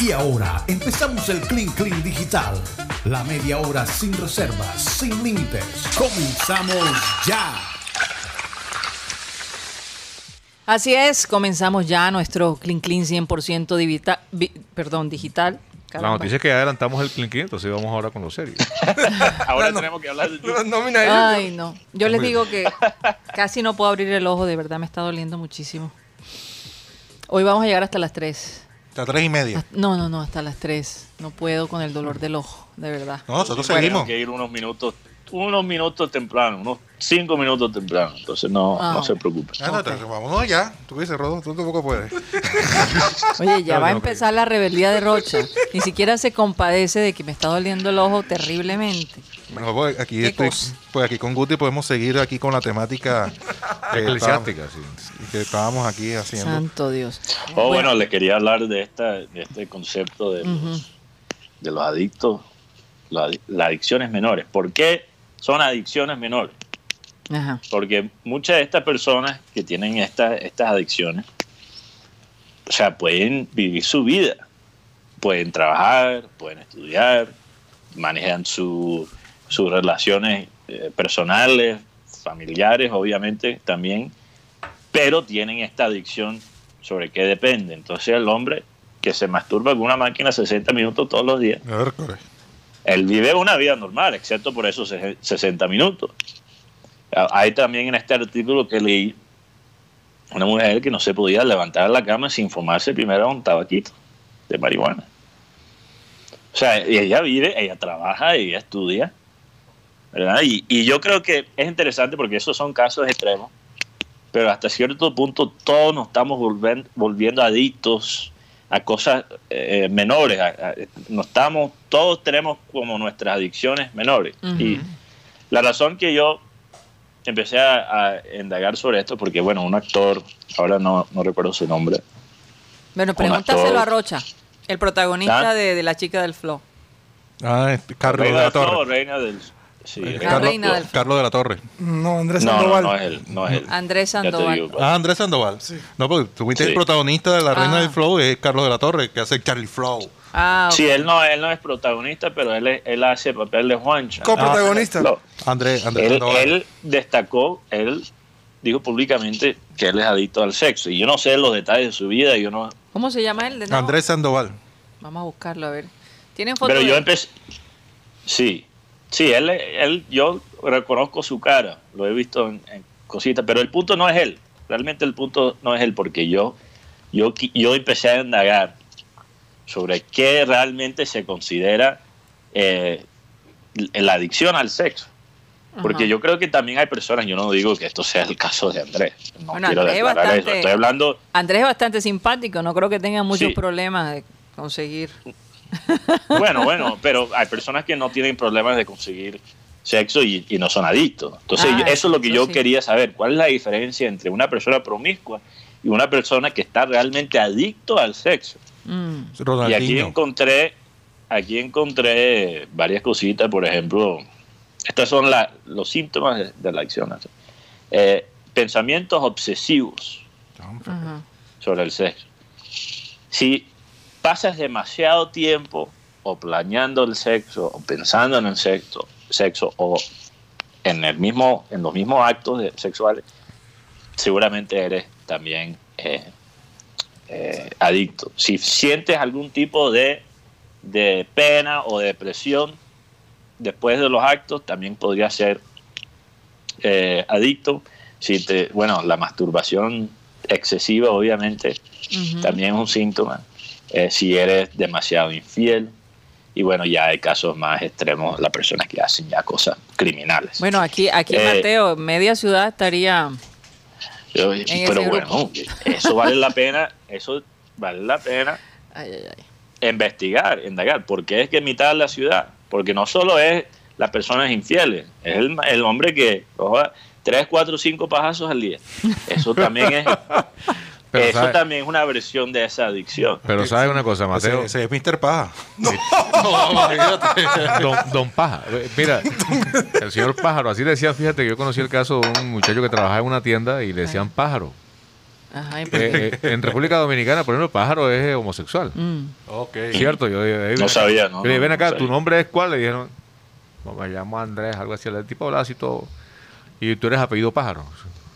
Y ahora empezamos el Clean Clean Digital. La media hora sin reservas, sin límites. Comenzamos ya. Así es, comenzamos ya nuestro Clean Clean 100% divita- vi- perdón, digital. La Caramba. noticia es que ya adelantamos el Clean Clean, entonces vamos ahora con lo serio. Ahora tenemos que hablar de No. Ay, no. Yo les digo que casi no puedo abrir el ojo, de verdad me está doliendo muchísimo. Hoy vamos a llegar hasta las 3. Hasta tres y media. No, no, no, hasta las 3. No puedo con el dolor del ojo, de verdad. No, nosotros Tenemos seguimos. que ir unos minutos, unos minutos temprano, unos cinco minutos temprano. Entonces no, Ah. no se preocupen. Ah, no, vámonos ya. Tú dices, Rodo, tú tampoco puedes. Oye, ya No, va a no, empezar la rebeldía de Rocha. Ni siquiera se compadece de que me está doliendo el ojo terriblemente. Bueno, pues aquí, ¿Qué estoy, pues aquí con Guti podemos seguir aquí con la temática que Eclesiástica, sí. que estábamos aquí haciendo. Santo Dios. Oh, bueno, les quería hablar de, esta, de este concepto de los, de los adictos, la- las adicciones menores. ¿Por qué son adicciones menores? Ajá. Porque muchas de estas personas que tienen esta- estas adicciones, o sea, pueden vivir su vida, pueden trabajar, pueden estudiar, manejan su- sus relaciones eh, personales, familiares, obviamente también, pero tienen esta adicción sobre qué depende. Entonces el hombre que se masturba con una máquina 60 minutos todos los días, A ver, corre. Él vive una vida normal, excepto por esos se- 60 minutos. Hay también en este artículo que leí una mujer que no se podía levantar de la cama sin fumarse primero un tabaquito de marihuana. O sea, ella vive, ella trabaja, ella estudia, ¿verdad? Y, y yo creo que es interesante porque esos son casos extremos, pero hasta cierto punto todos nos estamos volviendo adictos a cosas eh, menores. a- a- nos estamos, todos tenemos como nuestras adicciones menores. Y la razón que yo empecé a, a indagar sobre esto, porque bueno, un actor, ahora no, no recuerdo su nombre, Bueno, pregúntaselo a Rocha, el protagonista ¿Ah? de, de La Chica del Flow. Ah, Carlos de Reina la del Flow, Torre. Reina del... sí, La Carlos, Reina del de la Torre. No, Andrés No, no, Sandoval. no es él, no es él. Andrés Sandoval. digo. Ah, Andrés Sandoval. No, porque tú viste Sí. el protagonista de La Reina Ah. del Flow, es Carlos de la Torre, que hace Charlie Flow. Ah, ok. Sí, él no, él no es protagonista, pero él, es- él hace papel de Juancha. Coprotagonista. No, Andrés, Andrés él, Sandoval. él destacó, él dijo públicamente que él es adicto al sexo. Y yo no sé los detalles de su vida, yo no... ¿Cómo se llama él? de nuevo? Andrés Sandoval. Vamos a buscarlo, a ver. ¿Tienen foto Pero yo empecé... Sí, sí, él, él, yo reconozco su cara, lo he visto en, en cositas, pero el punto no es él. Realmente el punto no es él, porque yo, yo, yo empecé a indagar sobre qué realmente se considera eh, la adicción al sexo. Porque Ajá. yo creo que también hay personas, yo no digo que esto sea el caso de Andrés, no Bueno, quiero Andrés es declarar eso, bastante- estoy hablando, Andrés es bastante simpático, no creo que tenga muchos Sí. problemas de conseguir. Bueno, bueno, pero hay personas que no tienen problemas de conseguir sexo y, y no son adictos. Entonces, Ah, yo- eso es lo que yo sí. quería saber, ¿cuál es la diferencia entre una persona promiscua y una persona que está realmente adicto al sexo? Mm. Y aquí encontré, aquí encontré varias cositas, por ejemplo, estos son la- los síntomas de, de la adicción. Eh, pensamientos obsesivos Ajá. sobre el sexo. Si pasas demasiado tiempo o planeando el sexo, o pensando en el sexo, sexo o en el mismo, en los mismos actos sexuales, seguramente eres también eh, eh, adicto. Si sientes algún tipo de, de pena o depresión después de los actos, también podría ser eh, adicto. Si te, bueno, la masturbación excesiva, obviamente, también es un síntoma. Eh, si eres demasiado infiel. Y bueno, ya hay casos más extremos, las personas que hacen ya cosas criminales. Bueno, aquí, aquí Eh, Mateo, media ciudad estaría. Yo- pero bueno, eso vale la pena, eso vale la pena Ay, ay, ay. investigar, indagar. ¿Por qué es que mitad de la ciudad? Porque no solo es las personas infieles, es el, el hombre que coja tres, cuatro, cinco pajazos al día. Eso también es, Pero eso sabe- también es una versión de esa adicción. Pero sabes una cosa, Mateo. Ese, ese es Mr. Paja. Don, don Paja. Mira, el señor Pájaro, así le decían, fíjate que yo conocí el caso de un muchacho que trabajaba en una tienda y le decían pájaro. Ajá. Eh, eh, en República Dominicana, por ejemplo, el pájaro es eh, homosexual. Mm. Ok. ¿Cierto? Yo, yo- yo- No sabía, ¿no? Yo le dije, ven No, acá, no ¿tu nombre es cuál? Le dijeron, no, me llamo Andrés, algo así. El tipo hablaba así todo. Y tú eres apellido pájaro.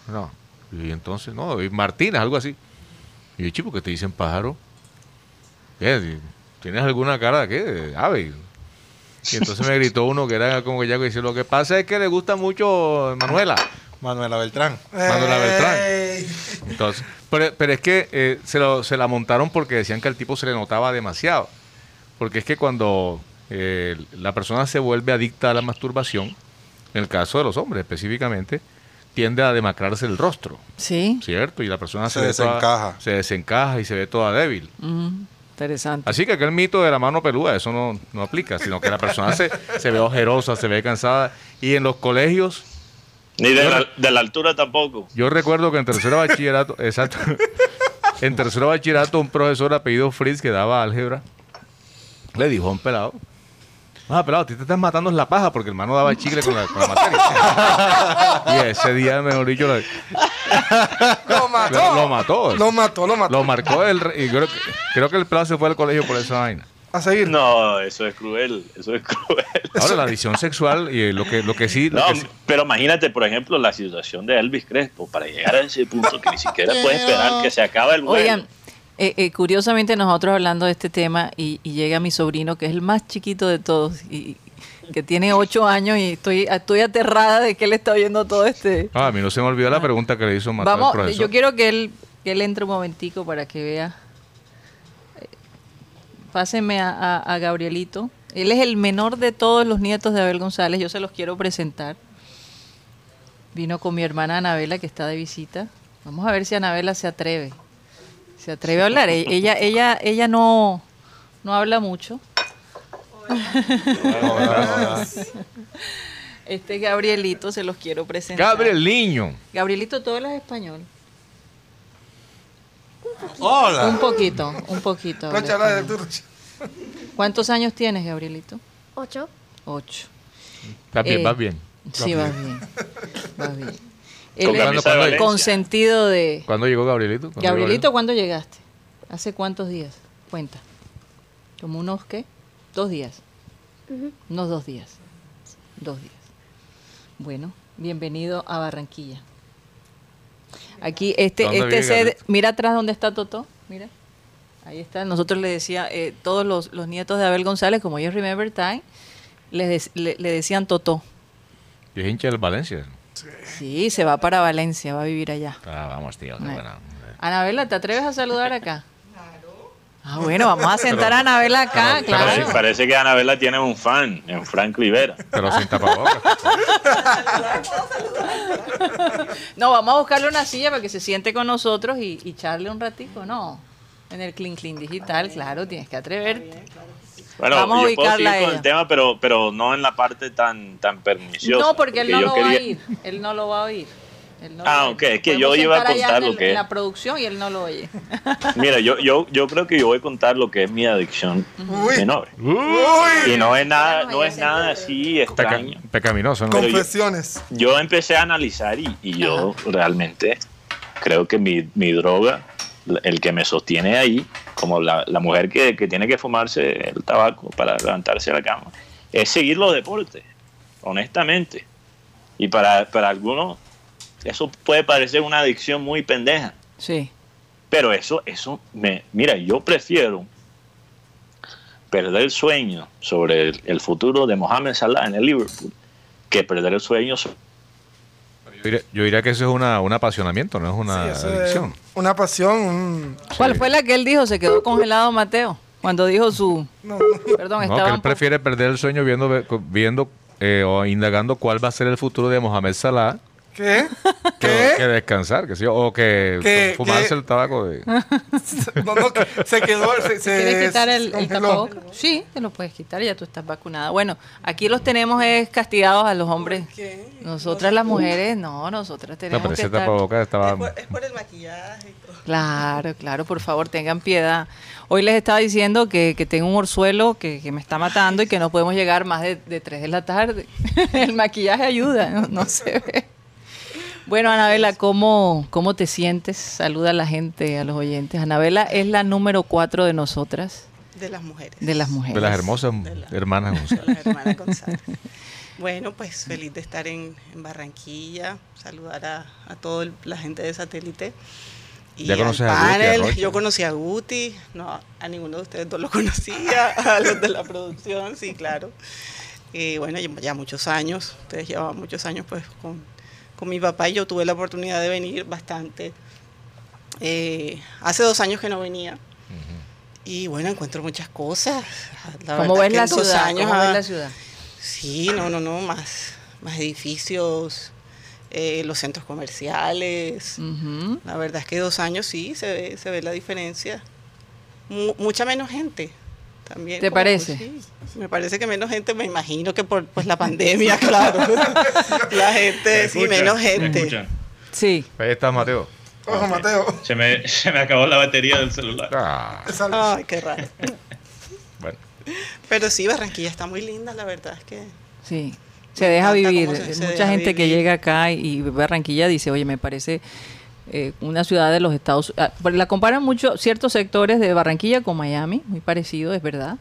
No. Y entonces, no, y Martínez, algo así. Y yo, chico, ¿qué te dicen pájaro? ¿Qué? ¿Tienes alguna cara de qué? De ave. Y entonces me gritó uno que era como que ya que dice, lo que pasa es que le gusta mucho Manuela. Manuela Beltrán. Manuela Beltrán. Entonces, pero, pero es que eh, se, lo- se la montaron porque decían que al tipo se le notaba demasiado. Porque es que cuando eh, la persona se vuelve adicta a la masturbación, en el caso de los hombres específicamente, tiende a demacrarse el rostro, Sí, ¿cierto? Y la persona Se toda- desencaja. se desencaja y se ve toda débil. Mm, interesante. Así que aquel mito de la mano peluda, eso no, no aplica, sino que la persona se, se ve ojerosa, se ve cansada. Y en los colegios, Ni de la, de la altura tampoco. Yo recuerdo que en tercero bachillerato, exacto, en tercero bachillerato un profesor apellido Fritz que daba álgebra le dijo a un pelado, ah, pelado, a ti te estás matando en la paja porque el hermano daba chicle con la, con la materia. y ese día, mejor dicho, lo, Lo mató. Lo- lo mató. Lo mató, lo mató. lo marcó el, re- y creo, que- creo que el pelado se fue al colegio por esa vaina. A seguir. No, eso es cruel. Eso es cruel. Ahora, la adicción sexual y lo que, lo que sí... lo No, que sí- pero imagínate, por ejemplo, la situación de Elvis Crespo para llegar a ese punto que ni siquiera puede esperar que se acabe el vuelo. Oigan, eh, eh, curiosamente nosotros hablando de este tema y, y llega mi sobrino, que es el más chiquito de todos, y que tiene ocho años y estoy, estoy aterrada de que él está oyendo todo este... Ah, a mí no se me olvidó la pregunta que le hizo Mateo Vamos, profesor. yo quiero que él, que él entre un momentico para que vea. Eh, Pásenme a, a- a Gabrielito. Él es el menor de todos los nietos de Abel González. Yo se los quiero presentar. Vino con mi hermana Anabela, que está de visita. Vamos a ver si Anabela se atreve. Se atreve a hablar. E- Ella, ella, ella no, no habla mucho. Este Gabrielito se los quiero presentar. Gabriel Niño. Gabrielito, todo hablas español. Hola. Un poquito, un poquito. ¿Cuántos años tienes, Gabrielito? Ocho. Ocho. Vas bien, Eh, vas bien. Sí, vas bien. Vas bien. Con Él es de Valencia. consentido de... ¿Cuándo llegó Gabrielito? ¿Cuándo llegó Gabrielito, ¿cuándo llegaste? ¿Hace cuántos días? Cuenta. ¿Como unos qué? Dos días. Unos dos días. Dos días. Bueno, bienvenido a Barranquilla. Aquí, este, ¿Dónde este sed, mira atrás donde está Totó, mira. Ahí está. Nosotros le decía, eh, todos los, los nietos de Abel González, como ellos Remember Time, les le decían Totó. Y es hincha del Valencia. Sí, se va para Valencia, va a vivir allá. Ah, vamos, tío. qué Ay. buena. Anabela, ¿te atreves a saludar acá? Ah, bueno, vamos a sentar a Anabela acá, pero- claro. Parece, parece que Anabela tiene un fan en Frank Rivera. Pero sin tapabocas. No, vamos a buscarle una silla para que se siente con nosotros y, y charle un ratico, ¿no? En el Clean Clean Digital, claro, tienes que atreverte. Bueno, Vamos a yo puedo seguir con ella. el tema, pero, pero no en la parte tan, tan perniciosa. No, porque él no lo va a oír. Él no lo va a oír. Él no Ah, ok, es que yo iba a contar en lo el- que- En la producción y él no lo oye. Mira, yo, yo, yo creo que yo voy a contar lo que es mi adicción Uy. menor. Uy. Y no es nada, no es nada así Peca- extraño. pecaminoso, ¿no? Yo- Confesiones. Yo empecé a analizar y, y yo realmente creo que mi, mi droga, el que me sostiene ahí, como la, la mujer que, que tiene que fumarse el tabaco para levantarse de la cama, es seguir los deportes, honestamente. Y para, para algunos eso puede parecer una adicción muy pendeja, Sí. pero eso, eso me, mira, yo prefiero perder el sueño sobre el, el futuro de Mohamed Salah en el Liverpool que perder el sueño sobre Yo diría, yo diría que eso es una, un apasionamiento, no es una Sí, eso es adicción. Una pasión. un- ¿Cuál fue la que él dijo? Se quedó congelado Mateo cuando dijo su... no, Perdón, No, que él prefiere perder el sueño viendo, viendo eh, o indagando cuál va a ser el futuro de Mohamed Salah ¿Qué? que, ¿Qué? que descansar, que sí, o que ¿Qué? fumarse ¿Qué? el tabaco de... No, no, que se quedó. Se, se- ¿Quieres quitar el, el tapabocas? Sí, te lo puedes quitar, ya tú estás vacunada. Bueno, aquí los tenemos es castigados a los hombres. qué? Nosotras las mujeres, no, nosotras No, tenemos pero que ese estar... tapabocas estaba... Es por, es por el maquillaje y todo. Claro, claro, por favor, tengan piedad. Hoy les estaba diciendo que, que tengo un orzuelo que, que me está matando y que no podemos llegar más de, de 3 de la tarde. el maquillaje ayuda, no, no se ve. Bueno, Anabela, ¿cómo, ¿cómo te sientes? Saluda a la gente, a los oyentes. Anabela es la número cuatro de nosotras, De las mujeres. de las mujeres. De las hermosas De la- hermanas González. de las hermanas González. Bueno, pues feliz de estar en, en Barranquilla, saludar a, a toda la gente de satélite. Y ¿Ya conoces a Guti, a panel. Rocha? Yo conocí a Guti, no, a ninguno de ustedes dos lo conocía, a los de la producción, sí, claro. Y bueno, ya, ya muchos años, ustedes llevaban muchos años pues con, con mi papá y yo tuve la oportunidad de venir bastante. Eh, hace dos años que no venía. Y bueno, encuentro muchas cosas. La ¿Cómo ves que la ciudad? años, ¿Cómo ves la ciudad? Sí, no, no, no, más, más edificios, eh, los centros comerciales. La verdad es que dos años sí se ve, se ve la diferencia. Mu- mucha menos gente también. ¿Te parece? sí, me parece que menos gente, me imagino que por pues, la pandemia, claro. la gente, sí, menos ¿Me gente. Sí. Ahí está Mateo. Ojo, Mateo. Se me, se me acabó la batería del celular. Ah, Ay, qué raro. bueno. Pero sí, Barranquilla está muy linda, la verdad es que... Sí, se deja vivir. se- se Mucha deja gente que llega acá y, Barranquilla dice, oye, me parece eh, una ciudad de los Estados ah, porque La comparan mucho ciertos sectores de Barranquilla con Miami, muy parecido, es verdad.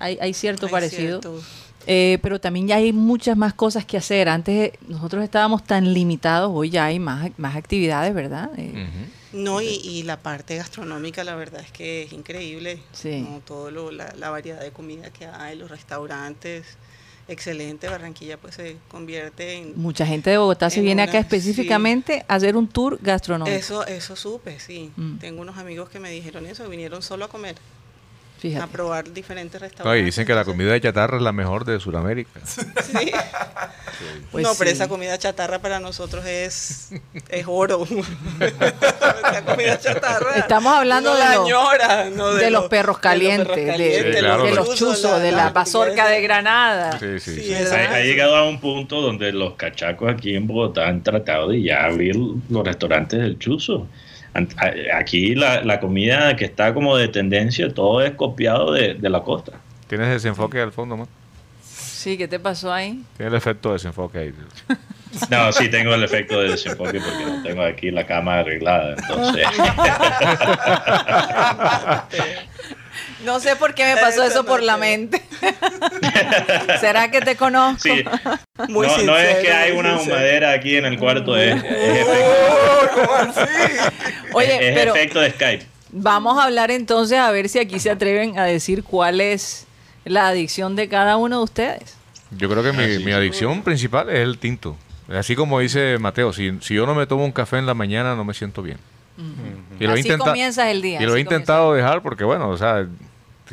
Hay, hay cierto parecido. cierto. Eh, pero también ya hay muchas más cosas que hacer. Antes eh, nosotros estábamos tan limitados, hoy ya hay más, más actividades, ¿verdad? Eh. No, y, y la parte gastronómica, la verdad es que es increíble. Sí. ¿no? Todo lo- la, la variedad de comida que hay, los restaurantes, excelente. Barranquilla pues se convierte en... Mucha gente de Bogotá se En viene acá una- específicamente a hacer un tour gastronómico. Eso, eso supe, sí. Mm. Tengo unos amigos que me dijeron eso, vinieron solo a comer, a Fíjate. probar diferentes No, restaurantes. y dicen que la comida de chatarra es la mejor de Sudamérica. Sí. Pues no, pero sí. esa comida chatarra para nosotros es, es oro. la comida chatarra. Estamos hablando de la los- añora, ¿no? de, los perros calientes, de, calientes, Sí, claro, de los los chuzos, de la mazorca de Granada. Sí, sí, Sí, sí. Ha, ha llegado a un punto donde los cachacos aquí en Bogotá han tratado de ya abrir los restaurantes del chuzo. Aquí la, la comida que está como de tendencia, todo es copiado de, de la costa. ¿Tienes desenfoque al fondo, man? Sí, ¿qué te pasó ahí? Tiene el efecto de desenfoque ahí. No, sí tengo el efecto de desenfoque porque no tengo aquí la cama arreglada. Entonces, No sé por qué me pasó eso por la mente. ¿Será que te conozco? sí, Muy no, no es que hay una sincero. humadera aquí en el cuarto, es, es efecto, Oh, ¿Cómo así? Oye, es pero efecto de Skype. vamos a hablar entonces a ver si aquí se atreven a decir cuál es la adicción de cada uno de ustedes. Yo creo que mi, Ah, mi adicción principal es el tinto. Así como dice Mateo, si, si yo no me tomo un café en la mañana no me siento bien. Y lo he Así intenta- comienzas el día. Y lo he intentado dejar porque, bueno, o sea,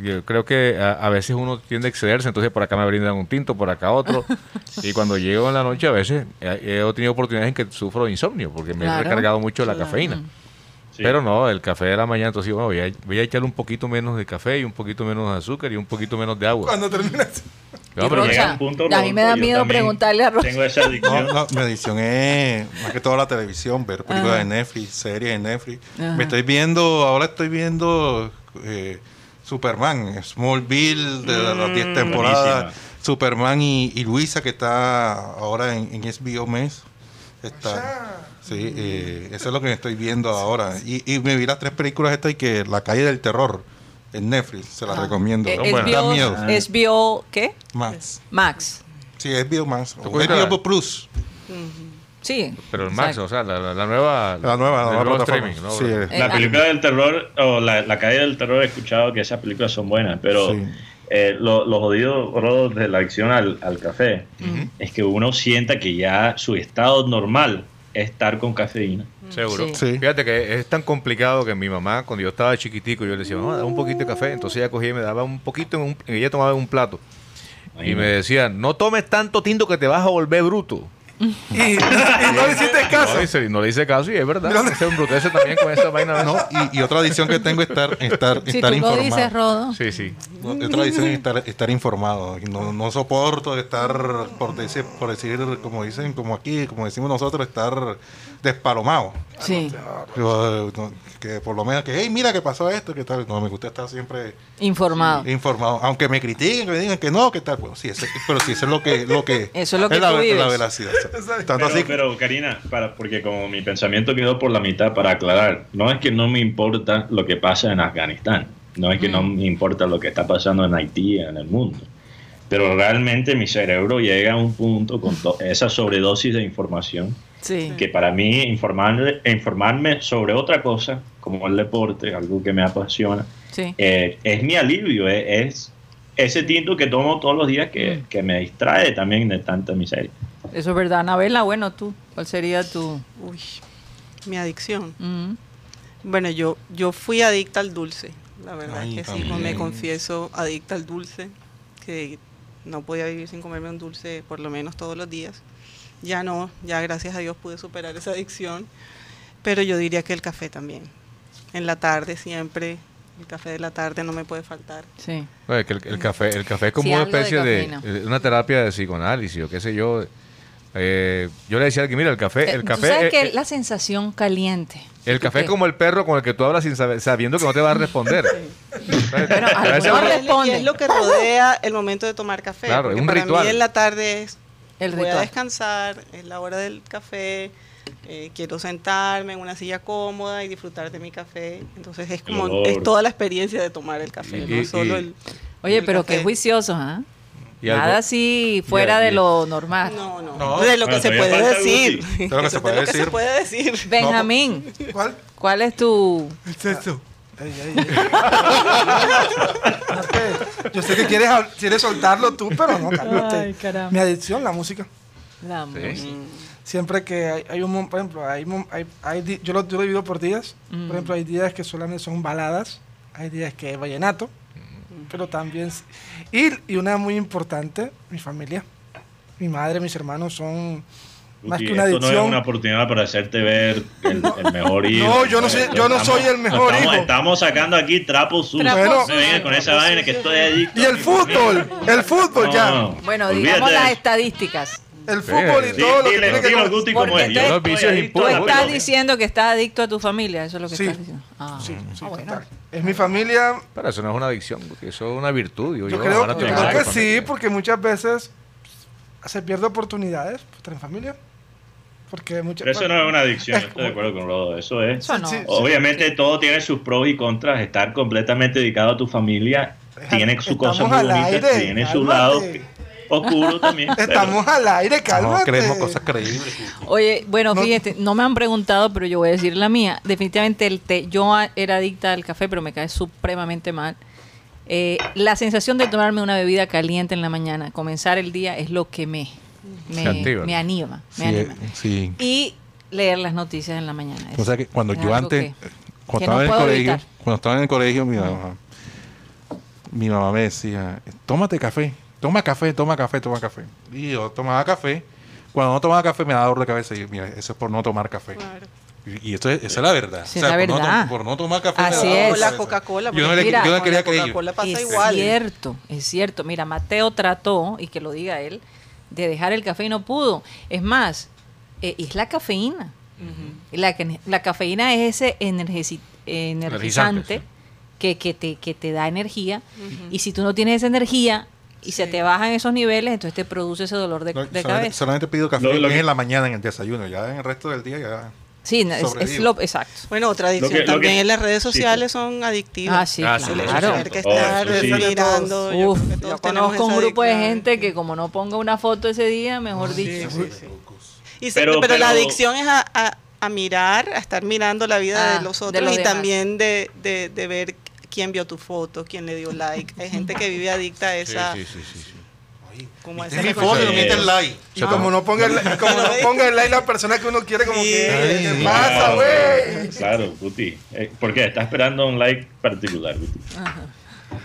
yo creo que a, a veces uno tiende a excederse, entonces por acá me brindan un tinto, por acá otro. y cuando llego en la noche, a veces he, he tenido oportunidades en que sufro de insomnio porque me Claro. he recargado mucho la cafeína. Sí. Pero no, el café de la mañana, entonces bueno, voy, a, voy a echarle un poquito menos de café y un poquito menos de azúcar y un poquito menos de agua. Cuando terminas. No, Y pero Rocha, llega un punto, a mí me da miedo preguntarle a Rocha. Tengo esa No, adicción. no, mi adicción es más que todo la televisión, ver películas Ajá. de Netflix, series de Netflix. Ajá. Me estoy viendo, ahora estoy viendo eh, Superman, Smallville, de las las 10 Mm, temporadas, buenísima. Superman y, y Luisa, que está ahora en, en HBO Mes. Está, sí, eh, eso es lo que estoy viendo ahora. Y, y me vi las tres películas estas y que La calle del terror en Netflix, se las recomiendo. Eh, buenas. Da miedo. HBO, ¿qué? Más. Max. Sí, HBO. O? HBO Plus. Sí. Pero el Max, Exacto. o sea, la, la- la nueva... La nueva, la nueva streaming, ¿no? Sí, Eh, La película del terror, o la, la calle del terror, he escuchado que esas películas son buenas, pero Sí. eh, lo, lo jodido Rodo, de la adicción al, al café es que uno sienta que ya su estado normal es estar con cafeína. Seguro. Sí. Sí. Fíjate que es tan complicado que mi mamá, cuando yo estaba chiquitico, yo le decía, mamá, dame un poquito de café. Entonces ella cogía y me daba un poquito, en un- ella tomaba un plato. Y me decía, no tomes tanto tinto que te vas a volver bruto. Y, y no le hiciste caso. No, le hice, no le hice caso y es verdad. Ese embrutece también con esa vaina. No, y, y otra adicción que tengo es estar, estar, Si estar tú lo informado. dices, Rodo. Sí, sí. otra adicción es estar, estar informado. No, no soporto estar, por decir, por decir, como dicen, como aquí, como decimos nosotros, estar despalomado. Sí, Yo, no, que por lo menos que, hey, mira que pasó esto, que tal. No, me gusta estar siempre informado. informado. Aunque me critiquen, que me digan que no, que tal. Bueno, sí, ese- pero sí, eso es lo que, lo que Eso es lo que la, tú vives. la veracidad. Tanto Pero, así que- pero, Karina, para, porque como mi pensamiento quedó por la mitad para aclarar, no es que no me importa lo que pasa en Afganistán, no es que no me importa lo que está pasando en Haití, en el mundo, pero realmente mi cerebro llega a un punto con esa sobredosis de información Sí. que para mí informarme, informarme sobre otra cosa, como el deporte, algo que me apasiona, Sí. eh, es mi alivio, eh, es ese tinto que tomo todos los días que, que me distrae también de tanta miseria. Eso es verdad. Anabela, bueno, tú, ¿cuál sería tu...? Uy, mi adicción. Mm, Bueno, yo, yo fui adicta al dulce. La verdad Ay, es que sí, también. me confieso adicta al dulce, que no podía vivir sin comerme un dulce por lo menos todos los días. Ya no, ya gracias a Dios pude superar esa adicción, pero yo diría que el café también. En la tarde siempre, el café de la tarde no me puede faltar. sí. Que el, el café, el café es como Sí, una de especie de, eh, una terapia de psicoanálisis o qué sé yo. Eh, yo le decía a alguien, mira, el café, Eh, el tú café, sabes eh, que eh, la sensación caliente. el café es como el perro con el que tú hablas sin saber, sabiendo que no te va a responder. Bueno, A veces uno- Y es- lo que rodea el momento de tomar café. Claro, es un para ritual. mí en la tarde es El voy a descansar, es la hora del café, eh, quiero sentarme en una silla cómoda y disfrutar de mi café. Entonces es como es toda la experiencia de tomar el café, Y- no y- solo y- el Oye, el pero café. qué juiciosos, ¿ah? Nada así fuera de lo normal. No, no, No. de lo Bueno, que se puede decir. De lo que se puede de lo que decir. se puede decir. Benjamín, ¿Cuál? ¿cuál es tu...? El sexo. Ey, ey, ey. Yo sé que quieres, quieres soltarlo tú, pero no, cálmate. Ay, caramba. Mi adicción, la música. La Sí. música. Siempre que hay, hay un, por ejemplo, hay, yo, lo, yo lo divido por días. Mm. Por ejemplo, hay días que solamente son baladas, hay días que es vallenato, pero también... Y, y una muy importante, mi familia. Mi madre, mis hermanos son más que una esto no es una oportunidad para hacerte ver el, el mejor hijo. No, yo no soy- yo no soy el mejor estamos, hijo. Estamos sacando aquí trapos sucios. Trapos no con esa vaina que estoy adicto. Y el fútbol, el fútbol No, ya. no, Bueno, olvídate digamos las estadísticas. El fútbol y Sí, todo lo que tiene que Guti, como es. Yo Los vicios Tú estás diciendo que estás adicto a tu familia, eso es lo que Sí. estás diciendo. Ah, Sí, ah, sí, bueno. total. Es mi familia. Pero eso no es una adicción, porque eso es una virtud. digo Yo yo. creo, creo tu que sí, porque muchas veces se pierde oportunidades por estar en familia. Porque muchas Pero eso no es una adicción, Es estoy de acuerdo con Rodo. Eso es. Eso no. Sí, sí. Obviamente todo tiene sus pros y contras. Estar completamente dedicado a tu familia tiene su cosa Estamos muy al bonita, aire, tiene su lado oscuro también. pero- Estamos al aire, No, cálmate. creemos cosas creíbles. Oye, bueno, No- fíjate, no me han preguntado, pero yo voy a decir la mía. Definitivamente el té, yo era adicta al café, pero me cae supremamente mal. Eh, la sensación de tomarme una bebida caliente en la mañana, comenzar el día, es lo que me, me, anima. Me Sí, anima. eh, sí. Y leer las noticias en la mañana. O sea que cuando yo antes, que- cuando que estaba no en el puedo colegio, evitar. cuando estaba en el colegio, mi mamá, mi mamá me decía, tómate café, toma café, toma café, toma café. Y yo tomaba café. Cuando no tomaba café me daba dolor de cabeza y yo, mira, eso es por no tomar café. Claro. Y, y esto es, esa es la verdad. Sí, es la por, no verdad. por no tomar café me Así es. de O la cabeza. Coca-Cola. Yo no le, Mira, yo no quería la creer. Coca-Cola pasa es igual. cierto, es cierto. Mira, Mateo trató, y que lo diga él, de dejar el café y no pudo. Es más, eh, es la cafeína. La, que- la cafeína es ese energizante que, que, te, que te da energía. Y si tú no tienes esa energía y se te bajan esos niveles, entonces te produce ese dolor de, No, de solamente, cabeza. solamente pido café Lo- lo es que- en la mañana en el desayuno, ya en el resto del día ya. Sí, es, lo exacto. Bueno, otra adicción Lo que- lo también que- en las redes sí, sociales son adictivas. Ah, sí, Ah, sí, claro. tener que Oh, estar sí. mirando. Uf, yo todos tenemos conozco un grupo de gente que como no ponga una foto ese día, mejor dicho. Y se- Pero- pero, la pero- adicción es a, a- a mirar, a estar mirando la vida Ah, de los de otros los y demás. también de, de- de ver quién vio tu foto, quién le dio like. Hay gente que vive adicta a esa, Sí, sí, sí, como mi foto y no mete el like. Y como no ponga el, como no ponga el like la persona que uno quiere, como Sí. que, Ay, ¿qué sí. pasa, Claro, güey? Claro, Guti. Eh, ¿Por qué? ¿Estás esperando un like particular, Guti?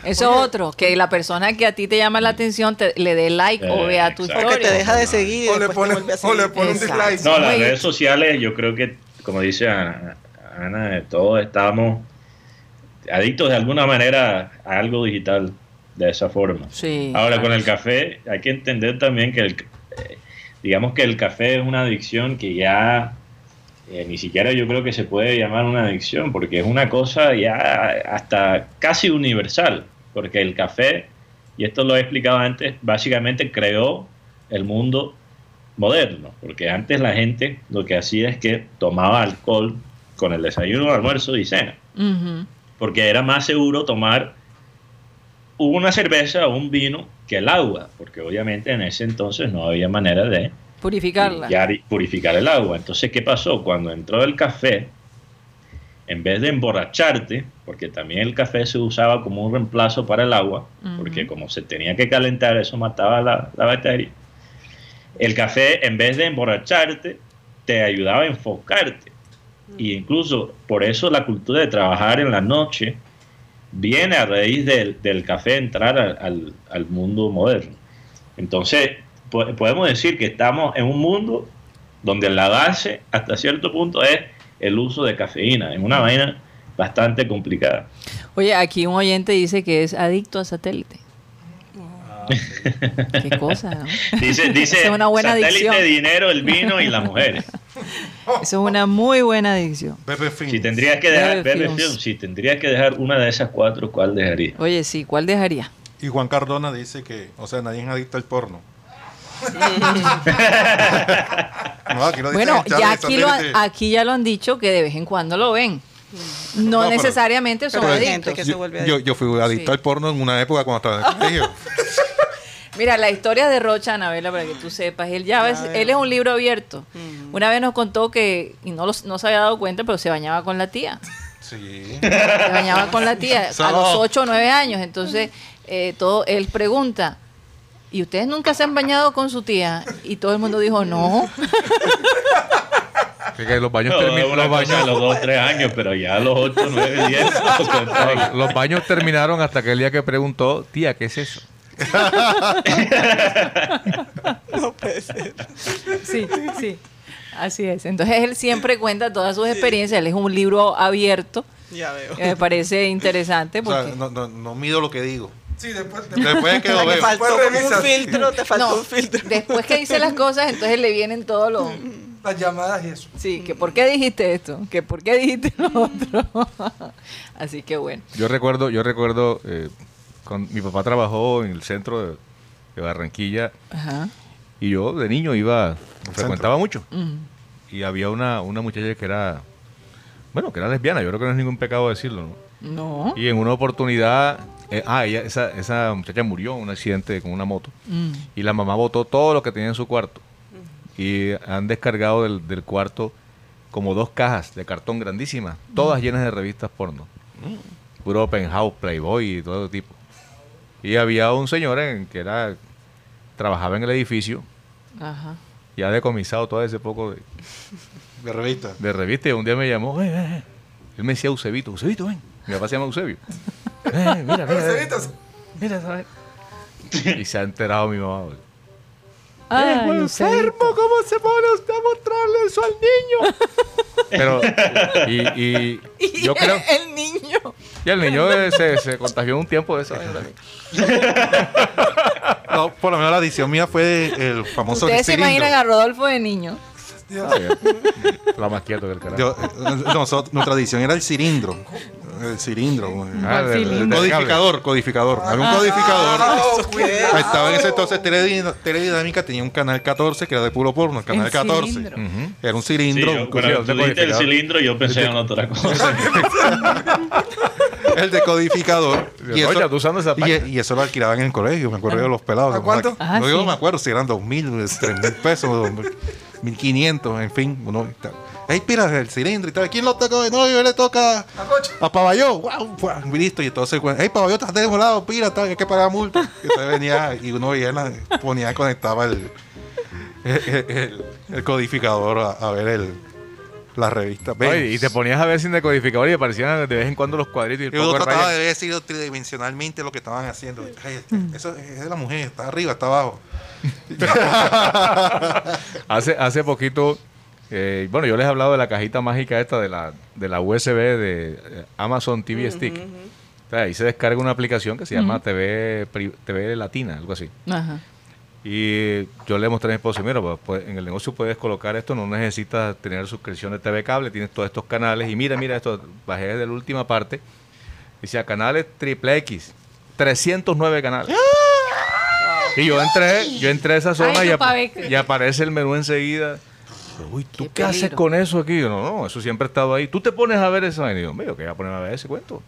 Eso es otro, que la persona que a ti te llama la atención te, le dé like o Eh, vea tu exacto. O que te historia. deja de seguir O le pone, o le pone un dislike. No, las redes sociales, yo creo que, como dice Ana, Ana, todos estamos adictos de alguna manera a algo digital. De esa forma. Sí. Ahora con el café hay que entender también que el, eh, digamos que el café es una adicción que ya eh, ni siquiera yo creo que se puede llamar una adicción porque es una cosa ya hasta casi universal, porque el café, y esto lo he explicado antes, básicamente creó el mundo moderno, porque antes la gente lo que hacía es que tomaba alcohol con el desayuno, almuerzo y cena, porque era más seguro tomar una cerveza o un vino que el agua, porque obviamente en ese entonces no había manera de Purificarla. purificar el agua. Entonces, ¿qué pasó? Cuando entró el café, en vez de emborracharte, porque también el café se usaba como un reemplazo para el agua, porque como se tenía que calentar, eso mataba la, la bacteria. El café, en vez de emborracharte, te ayudaba a enfocarte. Y incluso por eso la cultura de trabajar en la noche viene a raíz del, del café entrar al, al- al mundo moderno. Entonces, po- podemos decir que estamos en un mundo donde la base, hasta cierto punto, es el uso de cafeína, en una vaina bastante complicada. Oye, aquí un oyente dice que es adicto a satélite. Qué cosa, ¿no? Dice, dice es una buena satélite, adicción. dinero, el vino y las mujeres. Eso es una muy buena adicción. Pepe. Si tendrías que dejar, Films. Si tendrías que dejar una de esas cuatro, ¿cuál dejarías? Oye, sí, ¿cuál dejaría? Y Juan Cardona dice que, o sea, nadie es adicto al porno. no, aquí lo Bueno, ya aquí, lo aquí ya lo han dicho que de vez en cuando lo ven. No, No, pero- necesariamente son pero adictos. gente que se yo, vuelve yo, yo fui adicto Sí. al porno en una época cuando estaba en el colegio. Mira, la historia de Rocha, Anabela, para que tú sepas, él ya ves, él es un libro abierto. Una vez nos contó que, y no, los- no se había dado cuenta, pero se bañaba con la tía. Sí. Se bañaba con la tía a los 8 o 9 años. Entonces, eh, todo, él pregunta, ¿y ustedes nunca se han bañado con su tía? Y todo el mundo dijo, no. Que- los baños, No, termi- es una los, baños, los 2, 3 años, pero ya a los 8, 9, 10. los- los baños terminaron hasta que el día que preguntó, tía, ¿qué es eso? No puede ser. Sí, sí. Así es. Entonces, él siempre cuenta todas sus experiencias. Él es un libro abierto. Ya veo. que me parece interesante O sea, porque... no, no, no mido lo que digo. Sí, después. Después es que lo Te veo. faltó Después como un revisas. filtro, te faltó No, un filtro. después que dice las cosas, entonces le vienen todos los... Las llamadas y eso. Sí, que por qué dijiste esto, que por qué dijiste lo otro. Así que bueno. Yo recuerdo, yo recuerdo, eh, con, mi papá trabajó en el centro de, de Barranquilla Ajá. y yo de niño iba, frecuentaba mucho. Ujú. Y había una, una muchacha que era, bueno, que era lesbiana, yo creo que no es ningún pecado decirlo, ¿no? No. Y en una oportunidad, eh, ah, ella, esa, esa muchacha murió en un accidente con una moto. Mm. Y la mamá botó todo lo que tenía en su cuarto. Y han descargado del, del cuarto como dos cajas de cartón grandísimas, todas llenas de revistas porno. Puro Penthouse, Playboy y todo tipo. Y había un señor en, que era trabajaba en el edificio, Ajá. ya decomisado todo ese poco de, De revista. de revista. Y un día me llamó, "Eh, eh, eh". él me decía Eusebito, Eusebito, ven. Mi papá se llama Eusebio. "Eh, mira, mira, Eusebito. mira, ¿sabes? Y se ha enterado mi mamá. Ay, Viejo Eusebio. enfermo, ¿cómo se pone usted a mostrarle eso al niño? Pero, y, y Y yo creo. Y el niño eh, se, se contagió un tiempo de eso. No, por lo menos la edición mía fue el famoso Ustedes se cilindro. imaginan a Rodolfo de niño. La más quieto que el carajo. Yo, eh, nosotros- nuestra edición era el cilindro. El cilindro. Ah, cilindro? El del codificador, codificador. Había un codificador. Ah, ok. Estaba en ese entonces Teledi- Teledinámica, tenía un canal 14 que era de puro porno, el canal El 14. cilindro. Ujú. Era un Sí, cilindro. yo, Sí, cuando tú dijiste el cilindro, yo pensé en otra cosa. el decodificador. Oye, tú usando esa y, y eso lo alquilaban en el colegio, me acuerdo de los pelados. ¿A cuánto? Ah, no, yo sí. me acuerdo si eran dos mil, tres mil pesos, dos mil- mil quinientos, en fin. Uno, Ey, pira el cilindro y tal. ¿Quién lo toca? No, yo le toca A coche. a Paballó. Wow, y listo. Y entonces, hey, Paballó, estás de lado, pira, tal, hay que pagar multa. Y entonces venía y uno veía, la- ponía, conectaba el, el, el- el codificador a, a ver el, la revista. Oye, y te ponías a ver sin decodificador y aparecían de vez en cuando los cuadritos y el Y uno poco de trataba rayas. de ver si tridimensionalmente lo que estaban haciendo. Ay, eso es de la mujer, está arriba, está abajo. Hace, hace poquito, eh, bueno, yo les he hablado de la cajita mágica esta de la, de la USB de eh, Amazon TV Stick. O sea, ahí se descarga una aplicación que se llama TV, TV Latina, algo así. Ajá. Y yo le mostré a mi esposa, mira, pues, pues, en el negocio puedes colocar esto, no necesitas tener suscripción de TV Cable, tienes todos estos canales. Y mira, mira esto, bajé de la última parte. Dice, canales triple X, 309 canales. Y yo entré, yo entré a esa zona Ay, y, ap- y aparece el menú enseguida. Uy, ¿tú Qué qué, haces con eso aquí? Yo, No, no, eso siempre ha estado ahí. Tú te pones a ver eso. Y digo, "Mío, que voy a ponerme a ver ese cuento.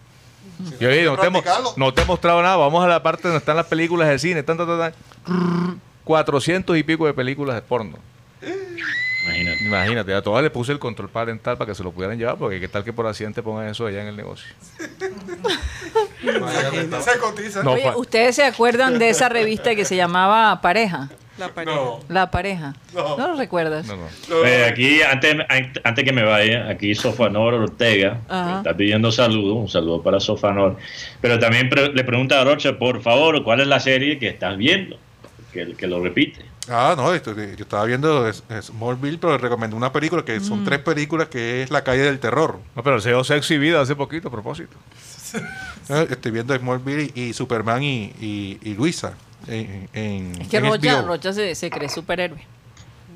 Yo "Oye, no te, no te he mostrado nada. Vamos a la parte donde están las películas de cine. Tan, tan, tan, tan. 400 y pico de películas de porno. Imagínate. Imagínate, a todas le puse el control parental para que se lo pudieran llevar, porque qué tal que por accidente pongan eso allá en el negocio. Se cotiza. No, Oye, ¿ustedes se acuerdan de esa revista que se llamaba Pareja? La pareja. La Pareja. ¿No, lo recuerdas? no, no. Eh, aquí, antes, an- antes que me vaya, aquí Sofanor Ortega está pidiendo saludos, un saludo para Sofanor. Pero también pre- le pregunta a Rocha, por favor, ¿cuál es la serie que estás viendo? Que, que lo repite. Ah, no, esto- yo estaba viendo es- Smallville, pero le recomendé una película que Mm. son tres películas que es La calle del terror. No, pero Sexo y Vida hace poquito, a propósito. Eh, Estoy viendo Smallville y, y Superman y, y- y Luisa. En, en- Es que en Rocha. Rocha se, se cree superhéroe.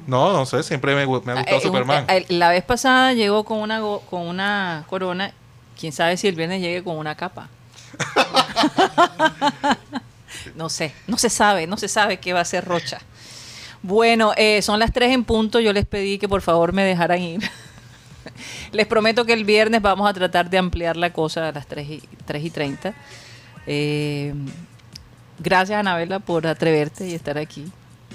No, no sé, siempre me, me ha Ah, gustado eh, Superman. eh, la vez pasada llegó con una, con una corona. Quién sabe si el viernes llegue con una capa. no sé, no se sabe, no se sabe qué va a hacer Rocha. Bueno, eh, son las 3 en punto. Yo les pedí que por favor me dejaran ir. les prometo que el viernes vamos a tratar de ampliar la cosa a las 3 y, 3 y 30. Eh, gracias, Anabela, por atreverte y estar aquí.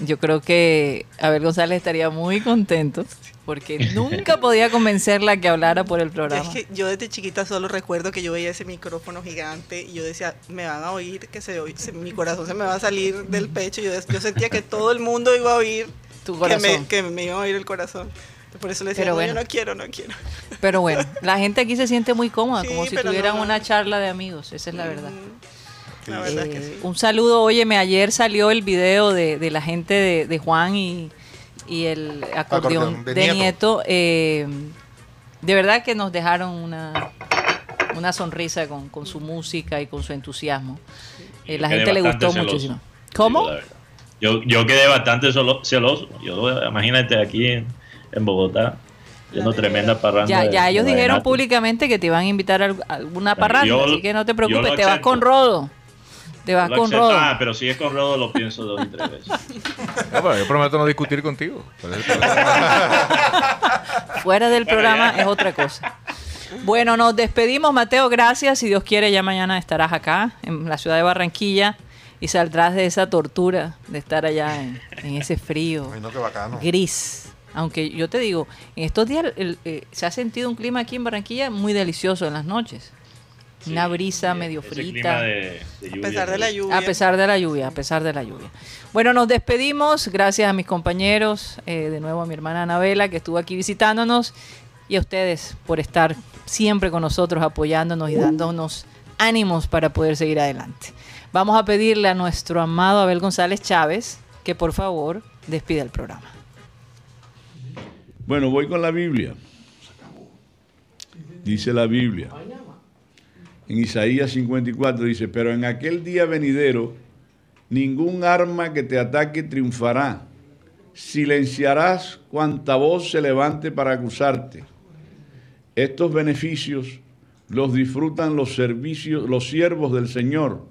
Yo creo que Abel González estaría muy contento porque nunca podía convencerla que hablara por el programa. Es que yo desde chiquita solo recuerdo que yo veía ese micrófono gigante y yo decía, me van a oír, que se, se- mi corazón se me va a salir del pecho. Yo, yo sentía que todo el mundo iba a oír, Tu que corazón. me, que me iba a oír el corazón. Por eso le decía, Pero "No, bueno. yo no quiero, no quiero. Pero bueno, la gente aquí se siente muy cómoda, Sí, como si tuvieran no, no. una charla de amigos, esa es la verdad. La verdad es que sí. Un saludo, óyeme, ayer salió el video de, de la gente de, de Juan y, y el acordeón, Acordeón de de, Nieto. Nieto. eh, de verdad que nos dejaron una, una sonrisa con, con su música y con su entusiasmo. Eh, la gente le gustó celoso, muchísimo. ¿Cómo? Yo, yo quedé bastante solo- celoso. Yo, imagínate aquí en, en Bogotá, viendo tremenda parranda. Ya, de- ya ellos de dijeron públicamente que te iban a invitar a al- alguna parranda, Yo- así que no te preocupes, te vas con Rodo. Te vas Lo con. Rodo. Ah, pero si es con Rodo lo pienso dos y tres veces. No, pero yo prometo no discutir contigo. Fuera del Bueno, programa ya. es otra cosa. Bueno, nos despedimos, Mateo. Gracias. Si Dios quiere, ya mañana estarás acá, en la ciudad de Barranquilla, y saldrás de esa tortura de estar allá en, en ese frío Ay, no, qué bacano. gris. Aunque yo te digo, en estos días el- eh, se ha sentido un clima aquí en Barranquilla muy delicioso en las noches. Una brisa medio frita. de- A pesar de la lluvia. A pesar de la lluvia, a pesar de la lluvia. Bueno, nos despedimos. Gracias a mis compañeros, eh, de nuevo a mi hermana Anabela, que estuvo aquí visitándonos, y a ustedes por estar siempre con nosotros, apoyándonos y dándonos ánimos para poder seguir adelante. Vamos a pedirle a nuestro amado Abel González Chávez que por favor despida el programa. Bueno, voy con la Biblia. Dice la Biblia. En Isaías 54 dice, pero en aquel día venidero, ningún arma que te ataque triunfará. Silenciarás cuanta voz se levante para acusarte. Estos beneficios los disfrutan los servicios, los siervos del Señor,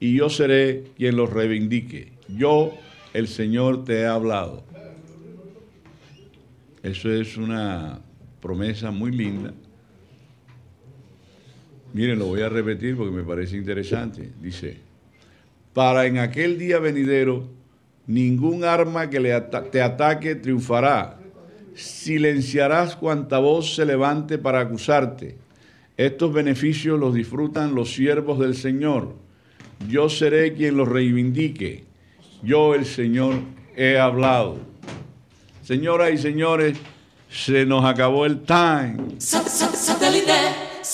y yo seré quien los reivindique. Yo, el Señor, te he hablado. Eso es una promesa muy linda. Miren, lo voy a repetir porque me parece interesante. Dice, para en aquel día venidero, ningún arma que te ataque triunfará. Silenciarás cuanta voz se levante para acusarte. Estos beneficios los disfrutan los siervos del Señor. Yo seré quien los reivindique. Yo, el Señor, he hablado. Señoras y señores, se nos acabó el time.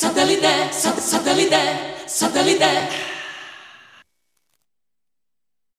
suddenly there, suddenly there, suddenly there.